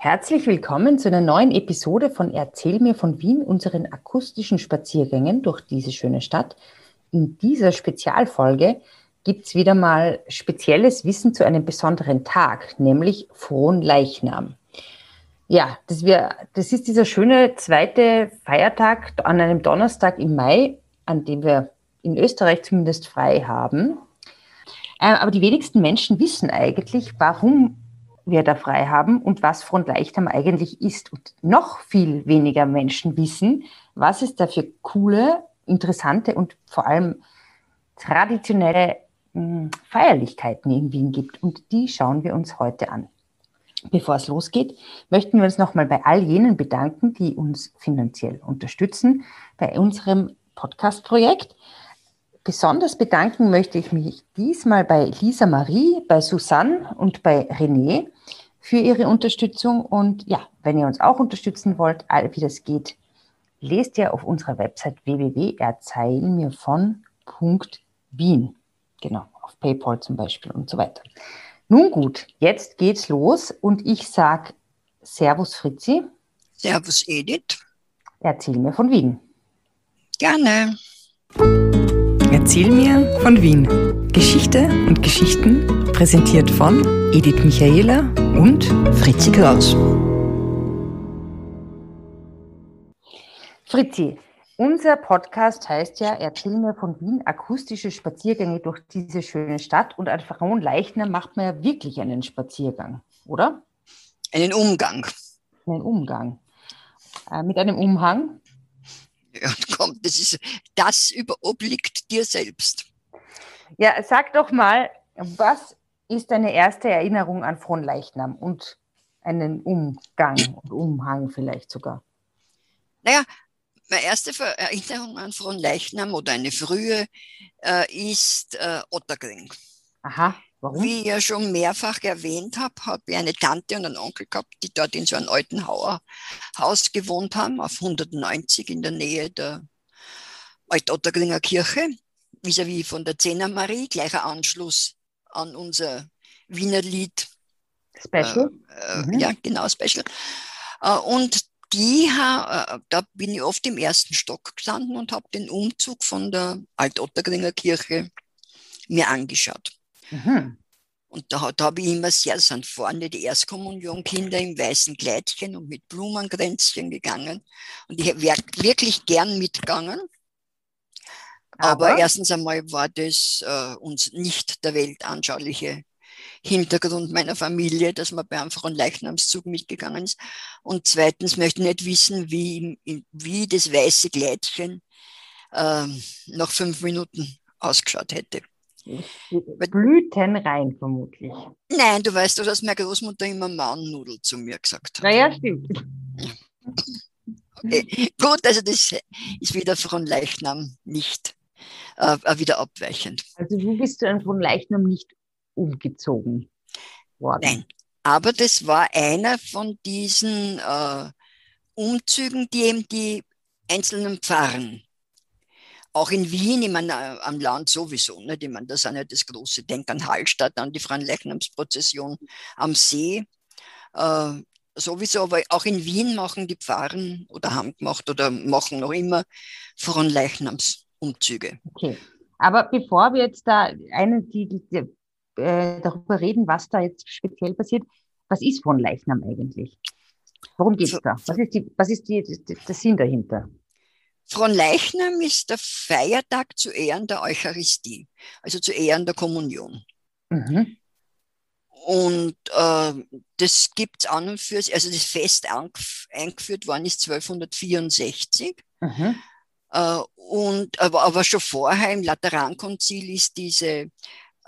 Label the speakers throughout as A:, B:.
A: Herzlich willkommen zu einer neuen Episode von Erzähl mir von Wien, unseren akustischen Spaziergängen durch diese schöne Stadt. In dieser Spezialfolge gibt es wieder mal spezielles Wissen zu einem besonderen Tag, nämlich Frohen Leichnam. Ja, das, wir, das ist dieser schöne zweite Feiertag an einem Donnerstag im Mai, an dem wir in Österreich zumindest frei haben. Äh, aber die wenigsten Menschen wissen eigentlich, warum wir da frei haben und was Frontleichtam eigentlich ist. Und noch viel weniger Menschen wissen, was es da für coole, interessante und vor allem traditionelle hm, Feierlichkeiten in Wien gibt. Und die schauen wir uns heute an. Bevor es losgeht, möchten wir uns nochmal bei all jenen bedanken, die uns finanziell unterstützen bei unserem Podcast-Projekt. Besonders bedanken möchte ich mich diesmal bei Lisa Marie, bei Susanne und bei René für ihre Unterstützung. Und ja, wenn ihr uns auch unterstützen wollt, wie das geht, lest ihr auf unserer Website www.erzählenmirvon.wien. Genau, auf PayPal zum Beispiel und so weiter. Nun gut, jetzt geht's los und ich sage Servus Fritzi.
B: Servus Edith.
A: Erzähl mir von Wien.
B: Gerne.
A: Erzähl mir von Wien. Geschichte und Geschichten präsentiert von Edith Michaela und Fritzi Kraus. Fritzi, unser Podcast heißt ja Erzähl mir von Wien, akustische Spaziergänge durch diese schöne Stadt und an Frauenleichner macht man ja wirklich einen Spaziergang, oder?
B: Einen Umgang.
A: Einen Umgang. Äh, mit einem Umhang?
B: Ja, komm, das ist, das obliegt dir selbst.
A: Ja, sag doch mal, was ist deine erste Erinnerung an Fronleichnam und einen Umgang und Umhang vielleicht sogar?
B: Naja, meine erste Erinnerung an Fronleichnam oder eine frühe äh, ist äh, Ottergring.
A: Aha. Warum?
B: Wie ich ja schon mehrfach erwähnt habe, habe ich eine Tante und einen Onkel gehabt, die dort in so einem alten Haus gewohnt haben, auf 190 in der Nähe der Altottergringer Kirche, vis-à-vis -vis von der Zehner Marie, gleicher Anschluss an unser Wiener Lied.
A: Special?
B: Äh, äh, mhm. Ja, genau, Special. Äh, und die, äh, da bin ich oft im ersten Stock gestanden und habe den Umzug von der Altottergringer Kirche mir angeschaut. Mhm. Und da, da habe ich immer sehr, sind vorne die Erstkommunionkinder im weißen Kleidchen und mit Blumenkränzchen gegangen. Und ich wäre wirklich gern mitgegangen. Aber, Aber erstens einmal war das äh, uns nicht der weltanschauliche Hintergrund meiner Familie, dass man bei einem Leichnamszug mitgegangen ist. Und zweitens möchte ich nicht wissen, wie, wie das weiße Kleidchen äh, nach fünf Minuten ausgeschaut hätte.
A: Blüten rein, vermutlich.
B: Nein, du weißt doch, dass meine Großmutter immer Maunnudel zu mir gesagt hat.
A: Naja, stimmt.
B: Okay. Gut, also das ist wieder von Leichnam nicht äh, wieder abweichend.
A: Also du bist du von Leichnam nicht umgezogen worden?
B: Nein, aber das war einer von diesen äh, Umzügen, die eben die einzelnen Pfarren auch in Wien, ich meine, äh, am Land sowieso, nicht? ich meine, das ist ja das große Denk an Hallstatt, an die Freileichnamsprozession am See. Äh, sowieso, aber auch in Wien machen die Pfarren oder haben gemacht oder machen noch immer Fronleichnamsumzüge.
A: Okay. Aber bevor wir jetzt da einen, die, die, äh, darüber reden, was da jetzt speziell passiert, was ist Fronleichnam eigentlich? Worum geht es da? Was ist, die, was ist die, die, der Sinn dahinter?
B: Fronleichnam ist der Feiertag zu Ehren der Eucharistie, also zu Ehren der Kommunion. Mhm. Und äh, das gibt es an und für sich, also das Fest eingeführt worden ist 1264. Mhm. Äh, und, aber, aber schon vorher im Laterankonzil ist diese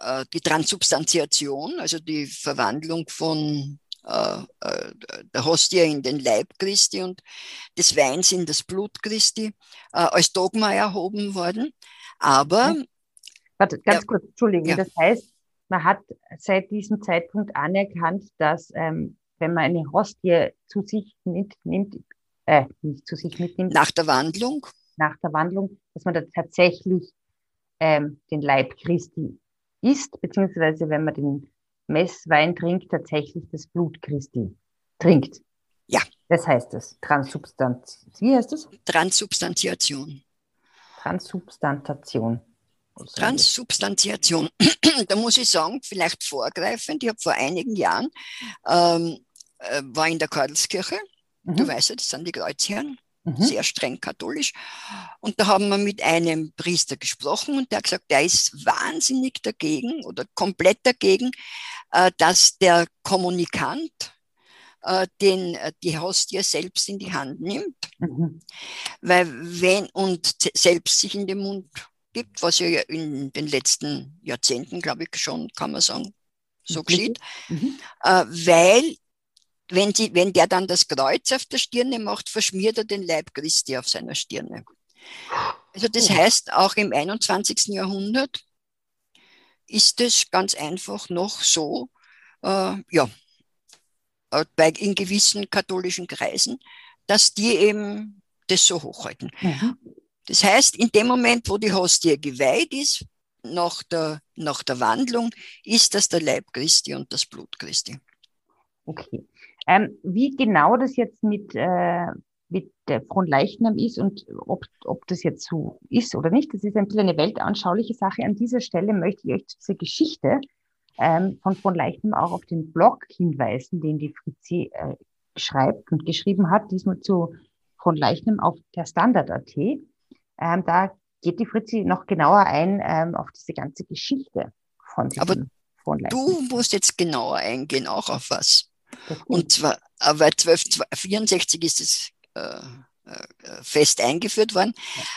B: äh, die Transubstantiation, also die Verwandlung von äh, äh, der Hostie in den Leib Christi und des Weins in das Blut Christi äh, als Dogma erhoben worden. Aber.
A: Warte, ganz ja, kurz, Entschuldigung. Ja. Das heißt, man hat seit diesem Zeitpunkt anerkannt, dass ähm, wenn man eine Hostie zu sich mitnimmt, äh, nicht zu sich mitnimmt.
B: Nach der Wandlung?
A: Nach der Wandlung, dass man da tatsächlich ähm, den Leib Christi isst, beziehungsweise wenn man den Messwein trinkt tatsächlich das Blut Christi. trinkt.
B: Ja.
A: Das heißt es. Transsubstanz. Wie heißt es?
B: Transsubstantiation.
A: Transsubstantation.
B: Transsubstantiation. da muss ich sagen, vielleicht vorgreifend, ich habe vor einigen Jahren, ähm, äh, war in der Karlskirche, mhm. du weißt ja, das sind die Kreuzherren, mhm. sehr streng katholisch. Und da haben wir mit einem Priester gesprochen und der hat gesagt, der ist wahnsinnig dagegen oder komplett dagegen, äh, dass der Kommunikant äh, den, äh, die Hostie selbst in die Hand nimmt. Mhm. Weil wenn und selbst sich in den Mund gibt, was ja in den letzten Jahrzehnten, glaube ich, schon, kann man sagen, so geschieht. Mhm. Weil wenn, sie, wenn der dann das Kreuz auf der Stirne macht, verschmiert er den Leib Christi auf seiner Stirne. Also das heißt, auch im 21. Jahrhundert ist es ganz einfach noch so, äh, ja, äh, bei, in gewissen katholischen Kreisen, dass die eben das so hochhalten. Mhm. Das heißt, in dem Moment, wo die Hostie geweiht ist, nach der, nach der Wandlung, ist das der Leib Christi und das Blut Christi.
A: Okay. Ähm, wie genau das jetzt mit, äh, mit der Fronleichnam ist und ob, ob das jetzt so ist oder nicht, das ist ein bisschen eine weltanschauliche Sache. An dieser Stelle möchte ich euch zu dieser Geschichte ähm, von Fronleichnam auch auf den Blog hinweisen, den die Fritzi äh, schreibt und geschrieben hat, diesmal zu Fronleichnam auf der Standard.at. Ähm, da geht die Fritzi noch genauer ein ähm, auf diese ganze Geschichte von
B: diesem Aber Du musst jetzt genauer eingehen, auch auf was. Und zwar, weil 1264 ist es äh, äh, fest eingeführt worden.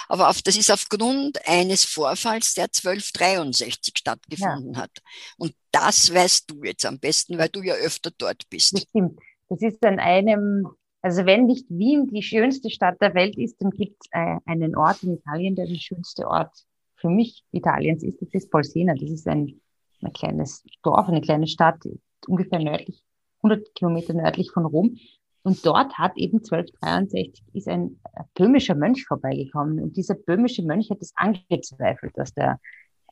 B: Aber auf, das ist aufgrund eines Vorfalls, der 1263 stattgefunden ja. hat. Und das weißt du jetzt am besten, weil du ja öfter dort bist.
A: Das stimmt. Das ist an einem, also wenn nicht Wien die schönste Stadt der Welt ist, dann gibt es äh, einen Ort in Italien, der der schönste Ort für mich Italiens ist. Das ist Polsena. Das ist ein, ein kleines Dorf, eine kleine Stadt, ungefähr nördlich 100 Kilometer nördlich von Rom. Und dort hat eben 1263 ist ein böhmischer Mönch vorbeigekommen. Und dieser böhmische Mönch hat es angezweifelt, dass der,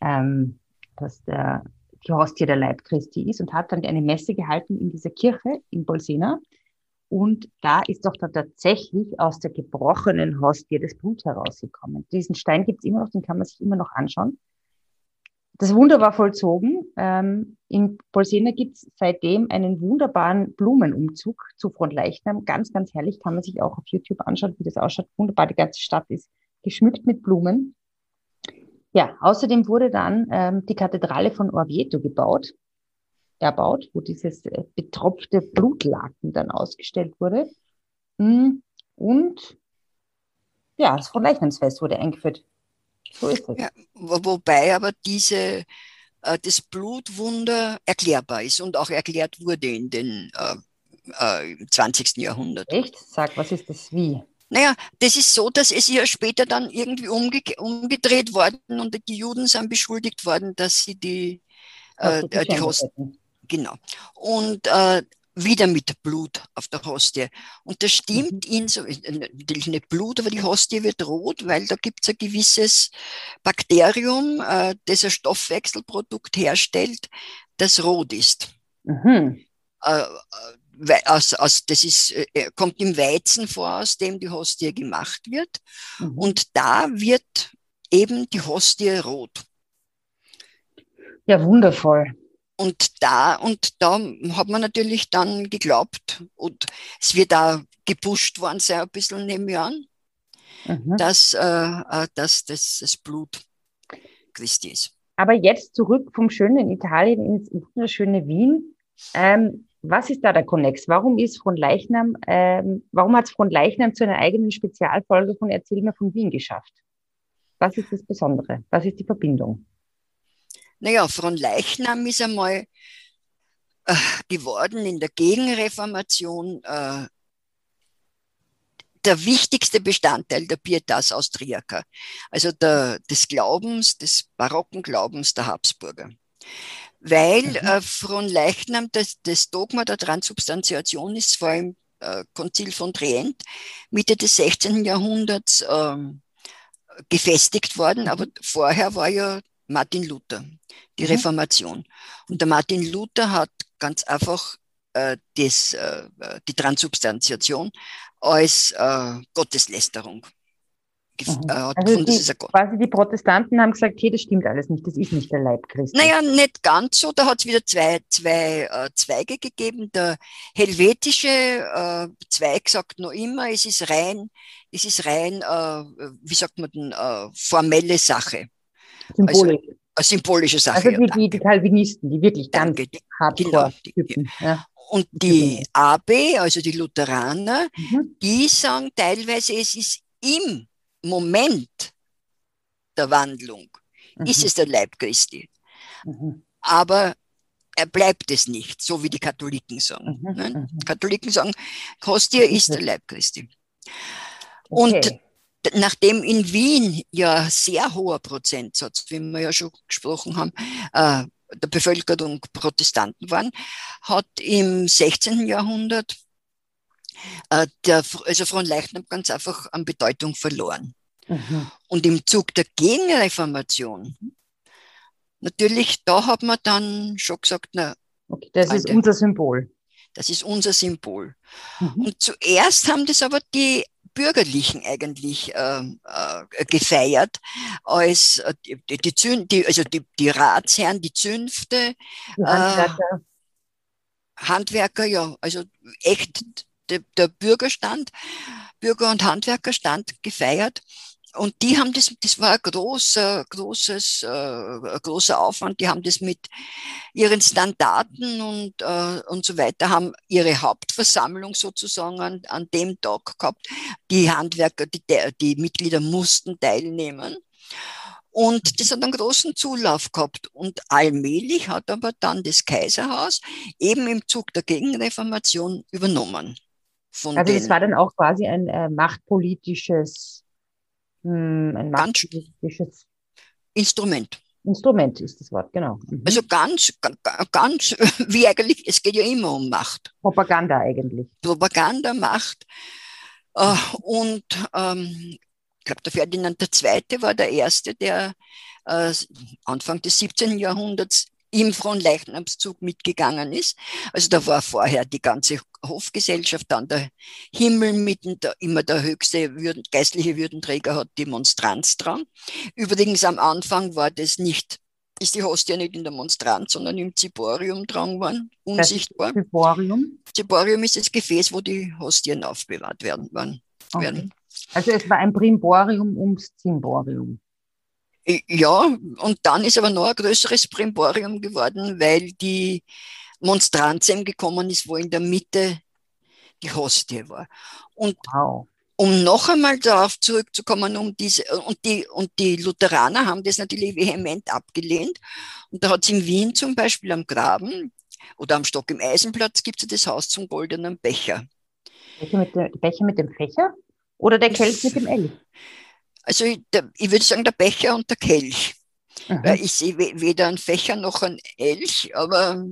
A: ähm, dass der die Hostie der Leib Christi ist und hat dann eine Messe gehalten in dieser Kirche in Bolsena. Und da ist doch dann tatsächlich aus der gebrochenen Hostie das Blut herausgekommen. Diesen Stein gibt es immer noch, den kann man sich immer noch anschauen. Das Wunder war vollzogen. Ähm, in Polsena gibt es seitdem einen wunderbaren Blumenumzug zu Frontleichnam. Ganz, ganz herrlich. Kann man sich auch auf YouTube anschauen, wie das ausschaut. Wunderbar. Die ganze Stadt ist geschmückt mit Blumen. Ja, außerdem wurde dann ähm, die Kathedrale von Orvieto gebaut, erbaut, wo dieses äh, betropfte Blutlaken dann ausgestellt wurde. Mm, und ja, das Frontleichnamsfest wurde eingeführt.
B: So ist es. Ja, wobei aber diese, äh, das Blutwunder erklärbar ist und auch erklärt wurde in den äh, äh, 20. Jahrhundert.
A: Echt? Sag, was ist das wie?
B: Naja, das ist so, dass es ja später dann irgendwie umge umgedreht worden und die Juden sind beschuldigt worden, dass sie die, äh, die, die Host. Genau. Und äh, wieder mit Blut auf der Hostie. Und das stimmt mhm. in so, natürlich nicht Blut, aber die Hostie wird rot, weil da gibt es ein gewisses Bakterium, äh, das ein Stoffwechselprodukt herstellt, das rot ist. Mhm. Äh, äh aus, aus, das ist, äh, äh, kommt im Weizen vor, aus dem die Hostie gemacht wird. Mhm. Und da wird eben die Hostie rot.
A: Ja, wundervoll.
B: Und da, und da hat man natürlich dann geglaubt, und es wird da gepusht worden sein, ein bisschen nehme ich an, mhm. dass, äh, äh, dass das, das Blut Christi ist.
A: Aber jetzt zurück vom schönen Italien ins wunderschöne Wien. Ähm, was ist da der Konnex? Warum ist von Leichnam, ähm, warum hat es von Leichnam zu einer eigenen Spezialfolge von Erzähl mir von Wien geschafft? Was ist das Besondere? Was ist die Verbindung?
B: Naja, Leichnam ist einmal äh, geworden in der Gegenreformation äh, der wichtigste Bestandteil der Pietas Austriaker, also der, des Glaubens, des barocken Glaubens der Habsburger. Weil mhm. äh, Fronleichnam, das, das Dogma der Transubstantiation ist vor allem äh, Konzil von Trient Mitte des 16. Jahrhunderts äh, gefestigt worden, aber mhm. vorher war ja Martin Luther, die mhm. Reformation. Und der Martin Luther hat ganz einfach äh, das, äh, die Transubstantiation als äh, Gotteslästerung.
A: Mhm. Äh, also die, quasi die Protestanten haben gesagt, hey, das stimmt alles nicht, das ist nicht der Leib Christi.
B: Naja, nicht ganz so. Da hat es wieder zwei, zwei äh, Zweige gegeben. Der helvetische äh, Zweig sagt noch immer, es ist rein, es ist rein, äh, wie sagt man denn, äh, formelle Sache.
A: Symbolisch. Also,
B: symbolische Sache.
A: Also die, die, die Calvinisten, die wirklich ganz danke, Hardcore-Typen.
B: Genau, ja. Und die AB, also die Lutheraner, mhm. die sagen teilweise, es ist im Moment der Wandlung, mhm. ist es der Leib Christi. Mhm. Aber er bleibt es nicht, so wie die Katholiken sagen. Mhm. Ne? Mhm. Katholiken sagen, Kostia ist der Leib Christi. Und nachdem in Wien ja sehr hoher Prozentsatz, wie wir ja schon gesprochen haben, äh, der Bevölkerung Protestanten waren, hat im 16. Jahrhundert äh, der, also Fronleichnam ganz einfach an Bedeutung verloren. Mhm. Und im Zug der Gegenreformation, natürlich, da hat man dann schon gesagt, na,
A: okay, das Alter, ist unser Symbol.
B: Das ist unser Symbol. Mhm. Und zuerst haben das aber die Bürgerlichen eigentlich äh, äh, gefeiert, als äh, die, die, Zün die, also die, die Ratsherren, die Zünfte, die Handwerker. Äh, Handwerker, ja, also echt der, der Bürgerstand, Bürger- und Handwerkerstand gefeiert. Und die haben das, das war ein großer, großes, äh, großer Aufwand. Die haben das mit ihren Standarten und, äh, und so weiter, haben ihre Hauptversammlung sozusagen an, an dem Tag gehabt. Die Handwerker, die, die Mitglieder mussten teilnehmen. Und das hat einen großen Zulauf gehabt. Und allmählich hat aber dann das Kaiserhaus eben im Zug der Gegenreformation übernommen.
A: also das war dann auch quasi ein äh, machtpolitisches
B: hm, ein machtpolitisches
A: Instrument. Instrument ist das Wort, genau.
B: Mhm. Also ganz, ganz, wie eigentlich, es geht ja immer um Macht.
A: Propaganda eigentlich.
B: Propaganda, Macht. Äh, und ähm, ich glaube, der Ferdinand II. war der Erste, der äh, Anfang des 17. Jahrhunderts im Fronleichnamszug mitgegangen ist. Also da war vorher die ganze Hofgesellschaft, dann der Himmel mitten, der, immer der höchste Würden, geistliche Würdenträger hat die Monstranz dran. Übrigens am Anfang war das nicht, ist die Hostia nicht in der Monstranz, sondern im Ziborium dran worden, unsichtbar.
A: Das Ziborium?
B: Ziborium ist das Gefäß, wo die Hostien aufbewahrt werden. werden.
A: Okay. Also es war ein Brimborium ums Zimborium.
B: Ja, und dann ist aber noch ein größeres Primborium geworden, weil die Monstranz eben gekommen ist, wo in der Mitte die Hostie war. Und wow. um noch einmal darauf zurückzukommen, um diese, und die, und die Lutheraner haben das natürlich vehement abgelehnt. Und da hat es in Wien zum Beispiel am Graben oder am Stock im Eisenplatz gibt es das Haus zum goldenen Becher.
A: Becher mit dem, Becher mit dem Fächer oder der Kelch mit dem L?
B: Also ich, der, ich würde sagen, der Becher und der Kelch. Mhm. Weil ich sehe weder einen Fächer noch einen Elch, aber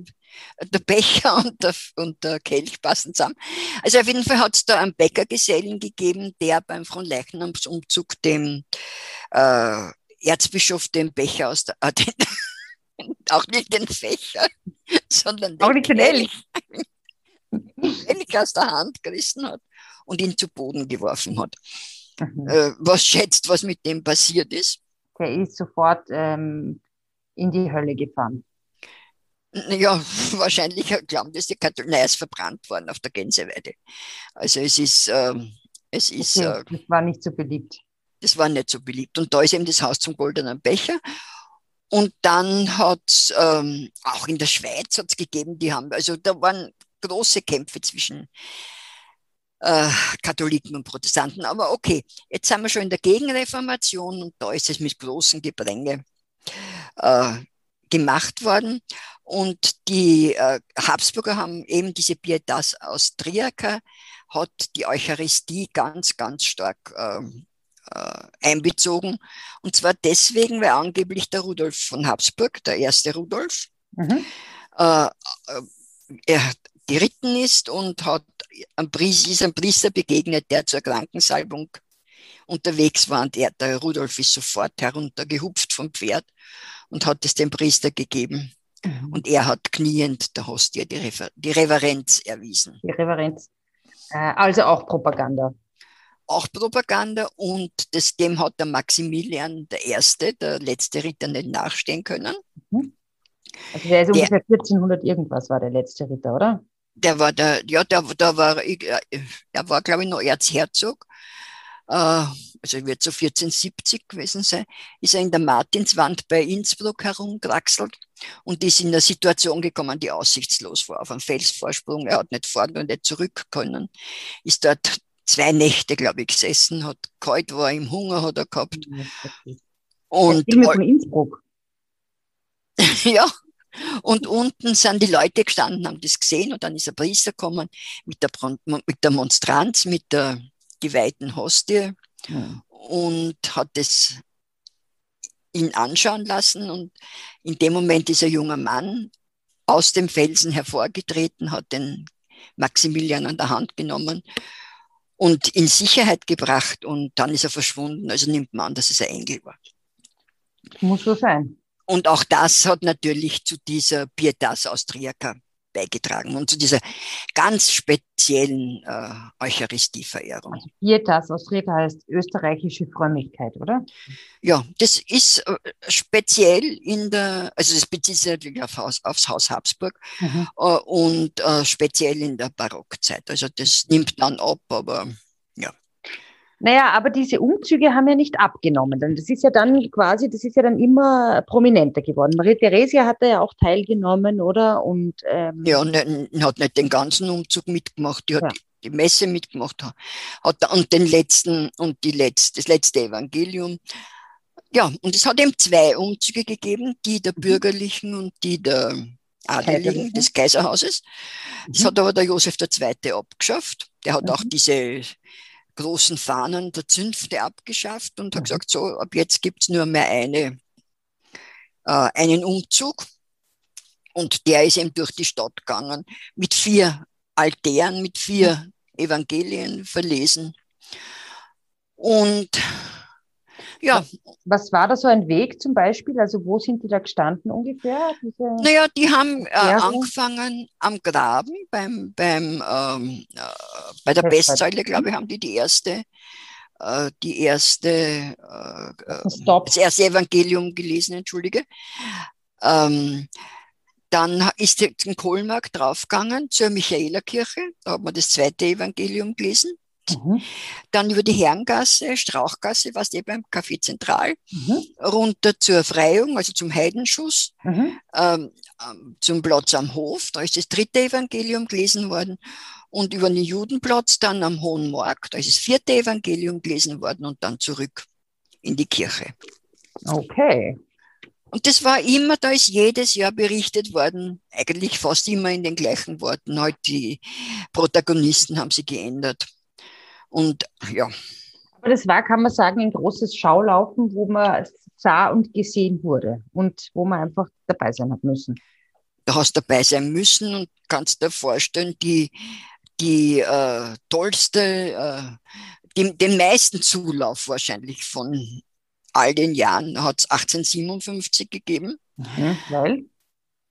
B: der Becher und der, und der Kelch passen zusammen. Also auf jeden Fall hat es da einen Bäckergesellen gegeben, der beim Fronleichnamsumzug dem äh, Erzbischof den Becher aus der, äh, den, auch nicht den Fächer, sondern
A: den, auch nicht den Elch.
B: Elch aus der Hand gerissen hat und ihn zu Boden geworfen hat. Mhm. Äh, was schätzt, was mit dem passiert ist?
A: Der ist sofort ähm, in die Hölle gefahren.
B: Ja, wahrscheinlich glauben das die Katholiken. Nein, er ist verbrannt worden auf der Gänseweide. Also es ist, ähm, es ist.
A: Okay, äh, das war nicht so beliebt.
B: Das war nicht so beliebt. Und da ist eben das Haus zum goldenen Becher. Und dann hat es ähm, auch in der Schweiz hat's gegeben, die haben, also da waren große Kämpfe zwischen äh, Katholiken und Protestanten. Aber okay, jetzt sind wir schon in der Gegenreformation und da ist es mit großem Gebränge äh, gemacht worden. Und die äh, Habsburger haben eben diese Pietas Austriaca, hat die Eucharistie ganz, ganz stark ähm, äh, einbezogen. Und zwar deswegen, weil angeblich der Rudolf von Habsburg, der erste Rudolf, mhm. äh, äh er geritten ist und hat ist einem Priester begegnet, der zur Krankensalbung unterwegs war und er, der Rudolf ist sofort heruntergehupft vom Pferd und hat es dem Priester gegeben. Mhm. Und er hat kniend der Hostia die, Refer die Reverenz erwiesen.
A: Die Reverenz. Äh, also auch Propaganda.
B: Auch Propaganda und das, dem hat der Maximilian I., der letzte Ritter, nicht nachstehen können.
A: Mhm. Also der ist der, ungefähr 1400 irgendwas war der letzte Ritter, oder?
B: Der war der, ja, der, der war, äh, er war, glaube ich, noch Erzherzog äh, also wird so 1470 gewesen sein, ist er in der Martinswand bei Innsbruck herumkraxelt und ist in eine Situation gekommen, die aussichtslos war, auf einem Felsvorsprung. Er hat nicht fahren und nicht zurück können. Ist dort zwei Nächte, glaube ich, gesessen, hat kalt war, im Hunger hat er gehabt.
A: Und von Innsbruck.
B: ja, und unten sind die Leute gestanden, haben das gesehen und dann ist ein Priester gekommen mit der, mit der Monstranz, mit der geweihten Hostie ja. und hat es ihn anschauen lassen. Und in dem Moment ist ein junger Mann aus dem Felsen hervorgetreten, hat den Maximilian an der Hand genommen und in Sicherheit gebracht und dann ist er verschwunden. Also nimmt man an, dass es ein Engel war.
A: Muss so sein.
B: Und auch das hat natürlich zu dieser Pietas Austriaca beigetragen und zu dieser ganz speziellen äh, Eucharistieverehrung.
A: Pietas Austriaca heißt österreichische Frömmigkeit, oder?
B: Ja, das ist äh, speziell in der, also das bezieht sich natürlich auf Haus, aufs Haus Habsburg mhm. äh, und äh, speziell in der Barockzeit. Also das nimmt dann ab, aber.
A: Naja, aber diese Umzüge haben ja nicht abgenommen. Denn das ist ja dann quasi, das ist ja dann immer prominenter geworden. Maria Theresia hat da ja auch teilgenommen, oder? Und,
B: ähm, ja, und hat nicht den ganzen Umzug mitgemacht, die hat ja. die Messe mitgemacht, hat und den letzten und die letzte, das letzte Evangelium. Ja, und es hat eben zwei Umzüge gegeben, die der mhm. bürgerlichen und die der Adeligen des Kaiserhauses. Das mhm. hat aber der Josef II. abgeschafft. Der hat mhm. auch diese großen Fahnen der Zünfte abgeschafft und mhm. hat gesagt, so, ab jetzt gibt es nur mehr eine, äh, einen Umzug. Und der ist eben durch die Stadt gegangen mit vier Altären, mit vier mhm. Evangelien verlesen. Und ja.
A: Was war da so ein Weg zum Beispiel? Also wo sind die da gestanden ungefähr?
B: Diese naja, die haben äh, angefangen am Graben beim, beim, ähm, äh, bei der Bestsäule, glaube ich, haben die die erste äh, die erste, äh, äh das erste Evangelium gelesen, entschuldige. Ähm, dann ist zum Kohlmarkt draufgegangen zur Michaelerkirche, da hat man das zweite Evangelium gelesen. Mhm. Dann über die Herrengasse, Strauchgasse, was eh beim Café Zentral, mhm. runter zur Freiung, also zum Heidenschuss, mhm. ähm, ähm, zum Platz am Hof, da ist das dritte Evangelium gelesen worden. Und über den Judenplatz dann am Hohen Markt, da ist das vierte Evangelium gelesen worden und dann zurück in die Kirche.
A: Okay.
B: Und das war immer, da ist jedes Jahr berichtet worden, eigentlich fast immer in den gleichen Worten. Halt die Protagonisten haben sie geändert. Und ja.
A: Aber das war, kann man sagen, ein großes Schaulaufen, wo man sah und gesehen wurde und wo man einfach dabei sein hat müssen.
B: Du hast dabei sein müssen und kannst dir vorstellen, die, die äh, tollste, äh, die, den meisten Zulauf wahrscheinlich von all den Jahren hat es 1857 gegeben.
A: Mhm, weil?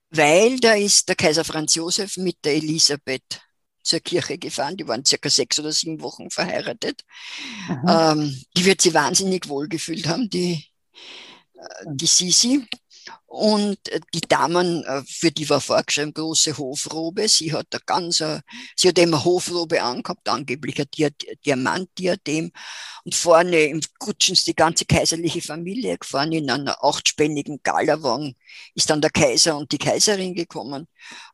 B: Weil da ist der Kaiser Franz Josef mit der Elisabeth zur Kirche gefahren. Die waren circa sechs oder sieben Wochen verheiratet. Ähm, die wird sie wahnsinnig wohlgefühlt haben, die, äh, die Sisi. Und äh, die Damen, äh, für die war vorgeschrieben, große Hofrobe. Sie hat eine ganz, sie hat immer Hofrobe angehabt, angeblich ein Diamantdiadem. Und vorne im Kutschen ist die ganze kaiserliche Familie gefahren. In einer achtspännigen Galawagen ist dann der Kaiser und die Kaiserin gekommen.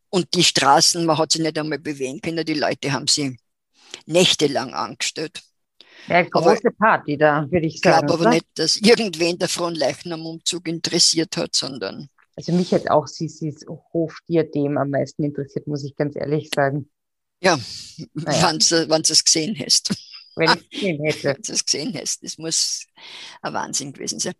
B: Und die Straßen, man hat sie nicht einmal bewegen können, die Leute haben sie nächtelang angestellt.
A: Ja, große aber, Party da, würde ich sagen. Ich
B: glaube aber nicht, dass irgendwen der Fronleichnam-Umzug interessiert hat, sondern.
A: Also mich hat auch Sisis Hofdiadem am meisten interessiert, muss ich ganz ehrlich sagen.
B: Ja, naja. wenn du es gesehen hast.
A: Wenn ich es gesehen hätte.
B: wenn du es gesehen hast, das muss ein Wahnsinn gewesen sein.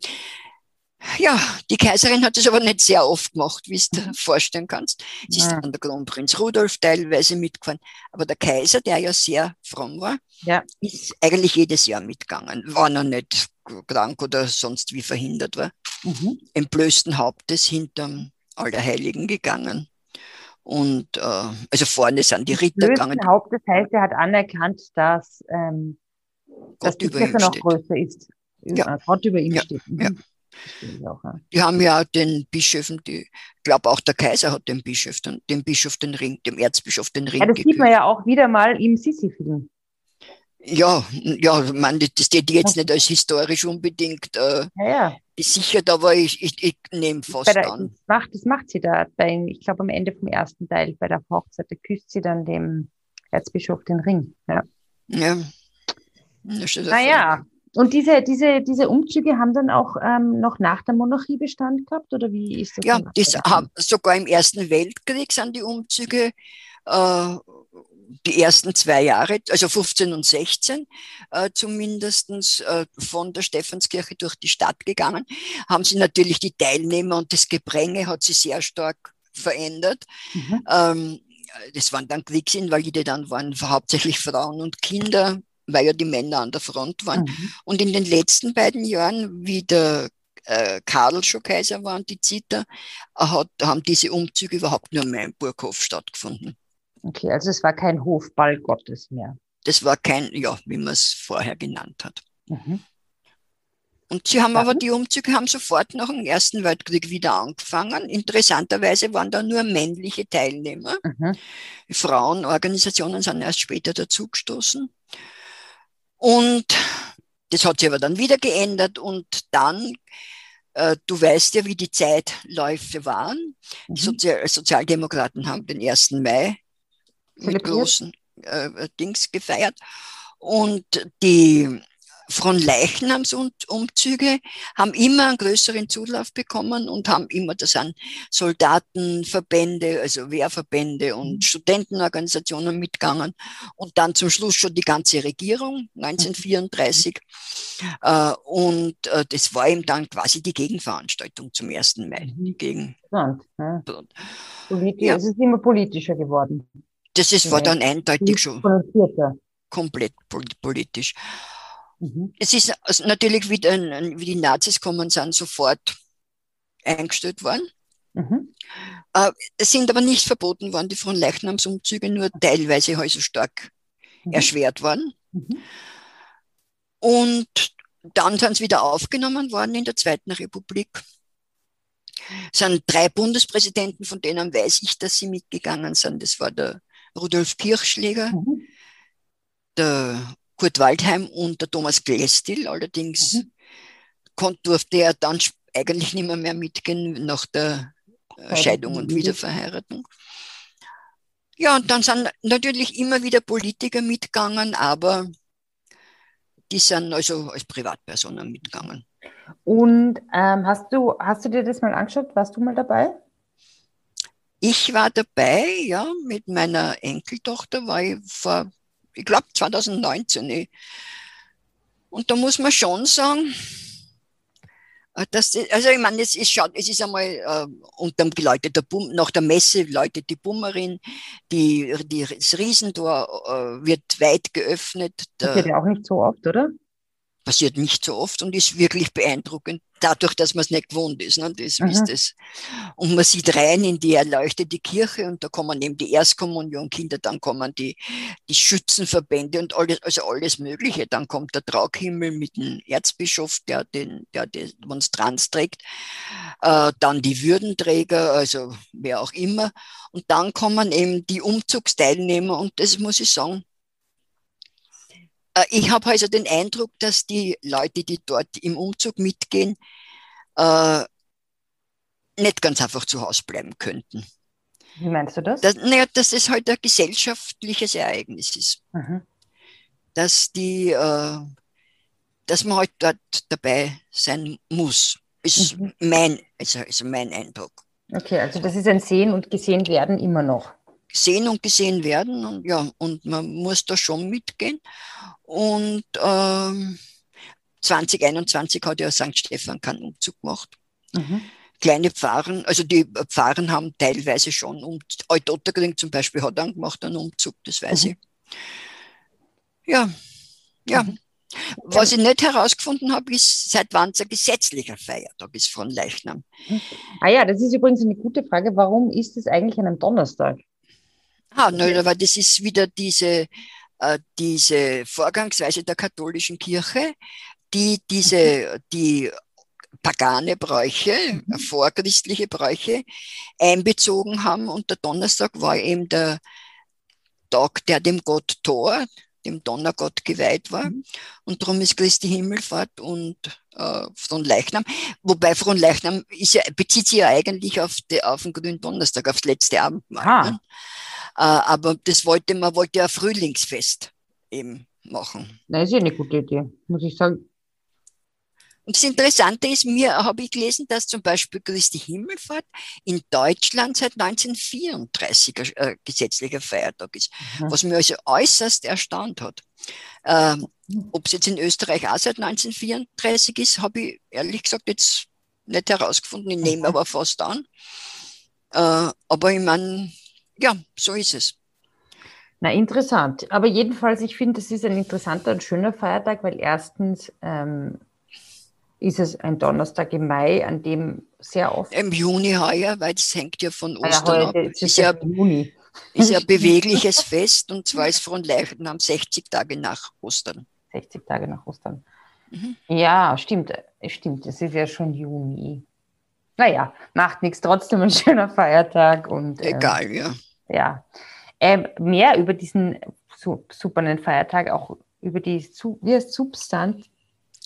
B: Ja, die Kaiserin hat es aber nicht sehr oft gemacht, wie du dir vorstellen kannst. Sie ist dann der Kronprinz Rudolf teilweise mitgefahren. Aber der Kaiser, der ja sehr fromm war, ja. ist eigentlich jedes Jahr mitgegangen, wenn er nicht krank oder sonst wie verhindert war. Mhm. Entblößten Hauptes hinterm Allerheiligen gegangen. Und äh, also vorne sind die Ritter gegangen.
A: Haupt, das heißt, er hat anerkannt, dass, ähm, dass die Kirche noch größer ist.
B: Ja.
A: Gott über ihm ja. steht.
B: Mhm. Ja. Auch, ja. Die haben ja den Bischöfen, ich glaube auch der Kaiser hat dem Bischof, den, dem Bischof den Ring, dem Erzbischof den Ring.
A: Ja, das sieht man ja auch wieder mal im Sissi-Film.
B: Ja, ja, man, das steht jetzt nicht als historisch unbedingt äh, ja, ja. gesichert, aber ich, ich, ich nehme fast
A: der,
B: an.
A: Das macht, das macht sie da, bei, ich glaube am Ende vom ersten Teil bei der Hochzeit, da küsst sie dann dem Erzbischof den Ring. Ja.
B: ja.
A: Naja, und diese, diese, diese Umzüge haben dann auch ähm, noch nach der Monarchie Bestand gehabt, oder wie ist das?
B: Ja, das haben, sogar im Ersten Weltkrieg sind die Umzüge äh, die ersten zwei Jahre, also 15 und 16 äh, zumindest äh, von der Stephanskirche durch die Stadt gegangen, haben sie natürlich die Teilnehmer und das Gepränge hat sich sehr stark verändert. Mhm. Ähm, das waren dann Kriegsinvalide, dann waren hauptsächlich Frauen und Kinder, weil ja die Männer an der Front waren. Mhm. Und in den letzten beiden Jahren, wie der äh, Karl schon Kaiser war und die Zita, hat, haben diese Umzüge überhaupt nur mehr im Burghof stattgefunden.
A: Okay, also es war kein Hofball Gottes mehr.
B: Das war kein, ja, wie man es vorher genannt hat. Mhm. Und sie haben Dann? aber die Umzüge haben sofort nach dem Ersten Weltkrieg wieder angefangen. Interessanterweise waren da nur männliche Teilnehmer. Mhm. Frauenorganisationen sind erst später dazugestoßen. Und das hat sich aber dann wieder geändert und dann, äh, du weißt ja, wie die Zeitläufe waren. Mhm. Die Sozial Sozialdemokraten haben den 1. Mai mit großen äh, Dings gefeiert. Und die Fronleichnamsumzüge haben immer einen größeren Zulauf bekommen und haben immer, das sind Soldatenverbände, also Wehrverbände und mhm. Studentenorganisationen mitgegangen und dann zum Schluss schon die ganze Regierung 1934. Äh, und äh, das war eben dann quasi die Gegenveranstaltung zum 1. Mai. Mhm. Gegen ja.
A: Politisch, ja. Es ist immer politischer geworden.
B: Das ist, war dann eindeutig schon komplett politisch. Mhm. Es ist also natürlich, wie, wie, die Nazis kommen sind, sofort eingestellt worden. Mhm. Äh, es sind aber nicht verboten worden, die von Leichnamsumzüge, nur teilweise halt so stark mhm. erschwert worden. Mhm. Und dann sind sie wieder aufgenommen worden in der Zweiten Republik. Es sind drei Bundespräsidenten, von denen weiß ich, dass sie mitgegangen sind. Das war der Rudolf Kirchschläger, mhm. der Kurt Waldheim und der Thomas Glästil. Allerdings mhm. durfte er dann eigentlich nicht mehr, mehr mitgehen nach der äh, Scheidung und Wiederverheiratung. Ja, und dann sind natürlich immer wieder Politiker mitgegangen, aber die sind also als Privatpersonen mitgegangen.
A: Und ähm, hast, du, hast du dir das mal angeschaut? Warst du mal dabei?
B: Ich war dabei, ja, mit meiner Enkeltochter war ich vor ich glaube 2019. Eh. Und da muss man schon sagen, äh, dass, also ich meine, es ist, schaut, es ist einmal äh, unterm geläutet der Bum, nach der Messe läutet die Bummerin, die, die, das Riesentor äh, wird weit geöffnet.
A: Das geht ja auch nicht so oft, oder?
B: Passiert nicht so oft und ist wirklich beeindruckend, dadurch, dass man es nicht gewohnt ist. Ne? Das mhm. ist das. Und man sieht rein in die erleuchtete Kirche und da kommen eben die Erstkommunionkinder, dann kommen die, die Schützenverbände und alles, also alles Mögliche. Dann kommt der Traughimmel mit dem Erzbischof, der den, der die Monstranz trägt, äh, dann die Würdenträger, also wer auch immer. Und dann kommen eben die Umzugsteilnehmer und das muss ich sagen, ich habe also den Eindruck, dass die Leute, die dort im Umzug mitgehen, äh, nicht ganz einfach zu Hause bleiben könnten.
A: Wie meinst du das?
B: das naja, dass es halt ein gesellschaftliches Ereignis ist. Mhm. Dass die, äh, dass man halt dort dabei sein muss, ist mhm. mein, also, also mein Eindruck.
A: Okay, also das ist ein Sehen und gesehen werden immer noch
B: sehen und gesehen werden. Und ja, und man muss da schon mitgehen. Und ähm, 2021 hat ja St. Stephan keinen Umzug gemacht. Mhm. Kleine Pfarren, also die Pfarren haben teilweise schon, um, Alt-Otterkring zum Beispiel hat dann gemacht einen Umzug, das weiß mhm. ich. Ja, ja. Mhm. Was ich nicht herausgefunden habe, ist, seit wann es ein gesetzlicher Feiertag ist von Leichnam.
A: Ah ja, das ist übrigens eine gute Frage. Warum ist es eigentlich an einem Donnerstag?
B: Ah, ne, aber das ist wieder diese, äh, diese Vorgangsweise der katholischen Kirche, die diese, die pagane Bräuche, mhm. vorchristliche Bräuche einbezogen haben. Und der Donnerstag war eben der Tag, der dem Gott Thor, dem Donnergott geweiht war. Mhm. Und darum ist Christi Himmelfahrt und äh, von Leichnam. Wobei von Leichnam ist ja, bezieht sich ja eigentlich auf, die, auf den grünen Donnerstag, aufs letzte Abendmahl. Ah. Ne? Äh, aber das wollte man wollte ja Frühlingsfest eben machen.
A: Na, ist ja eine gute Idee, muss ich sagen.
B: Und das Interessante ist, mir habe ich gelesen, dass zum Beispiel Christi Himmelfahrt in Deutschland seit 1934 ein äh, gesetzlicher Feiertag ist, mhm. was mir also äußerst erstaunt hat. Ähm, Ob es jetzt in Österreich auch seit 1934 ist, habe ich ehrlich gesagt jetzt nicht herausgefunden. Ich nehme aber fast an. Äh, aber ich meine, ja, so ist es.
A: Na, interessant. Aber jedenfalls, ich finde, es ist ein interessanter und schöner Feiertag, weil erstens ähm, ist es ein Donnerstag im Mai, an dem sehr oft.
B: Im Juni heuer, weil es hängt ja von Ostern ja, ab. Ist, ist ja, Juni. ist ja ein bewegliches Fest und zwar ist von Leichnam 60 Tage nach Ostern.
A: 60 Tage nach Ostern. Mhm. Ja, stimmt, stimmt. Es ist ja schon Juni. Naja, macht nichts, trotzdem ein schöner Feiertag. Und,
B: ähm, Egal, ja.
A: Ja. Ähm, mehr über diesen super Feiertag, auch über die wie heißt Substanz.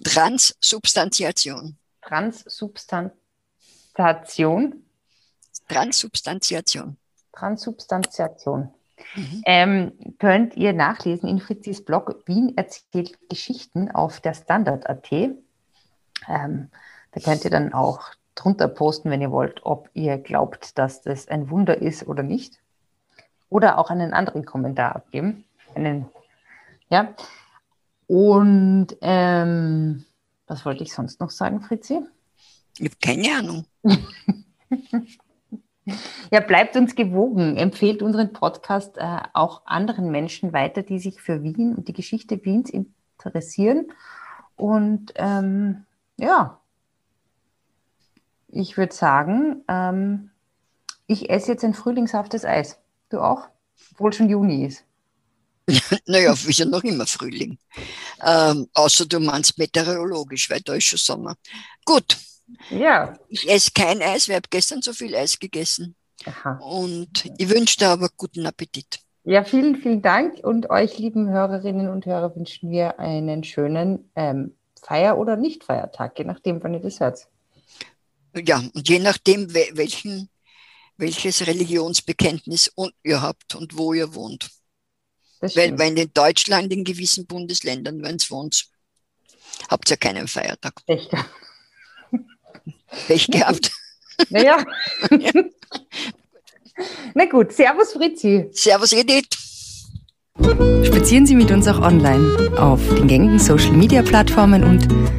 B: Transsubstantiation.
A: Transsubstantiation.
B: Transsubstantiation.
A: Transsubstantiation. Mhm. Ähm, könnt ihr nachlesen in Fritzis Blog Wien erzählt Geschichten auf der Standard.at. Ähm, da könnt ihr dann auch drunter posten, wenn ihr wollt, ob ihr glaubt, dass das ein Wunder ist oder nicht. Oder auch einen anderen Kommentar abgeben. Einen, ja. Und ähm, was wollte ich sonst noch sagen, Fritzi?
B: Ich habe keine Ahnung.
A: ja, bleibt uns gewogen. Empfehlt unseren Podcast äh, auch anderen Menschen weiter, die sich für Wien und die Geschichte Wiens interessieren. Und ähm, ja, ich würde sagen, ähm, ich esse jetzt ein frühlingshaftes Eis. Du auch? Obwohl schon Juni ist.
B: naja, ist ja noch immer Frühling. Ähm, außer du meinst meteorologisch, weil da ist schon Sommer. Gut.
A: Ja.
B: Ich esse kein Eis, weil ich habe gestern so viel Eis gegessen. Aha. Und ich wünsche dir aber guten Appetit.
A: Ja, vielen, vielen Dank. Und euch, lieben Hörerinnen und Hörer, wünschen wir einen schönen ähm, Feier- oder Nicht-Feiertag, je nachdem, wann ihr das hört.
B: Ja, und je nachdem, welchen, welches Religionsbekenntnis ihr habt und wo ihr wohnt. Weil, weil in Deutschland, in gewissen Bundesländern, wenn es wohnt, habt ihr keinen Feiertag.
A: Echt?
B: Pech gehabt.
A: Naja. ja. Na gut, Servus Fritzi.
B: Servus Edith.
A: Spazieren Sie mit uns auch online auf den gängigen Social Media Plattformen und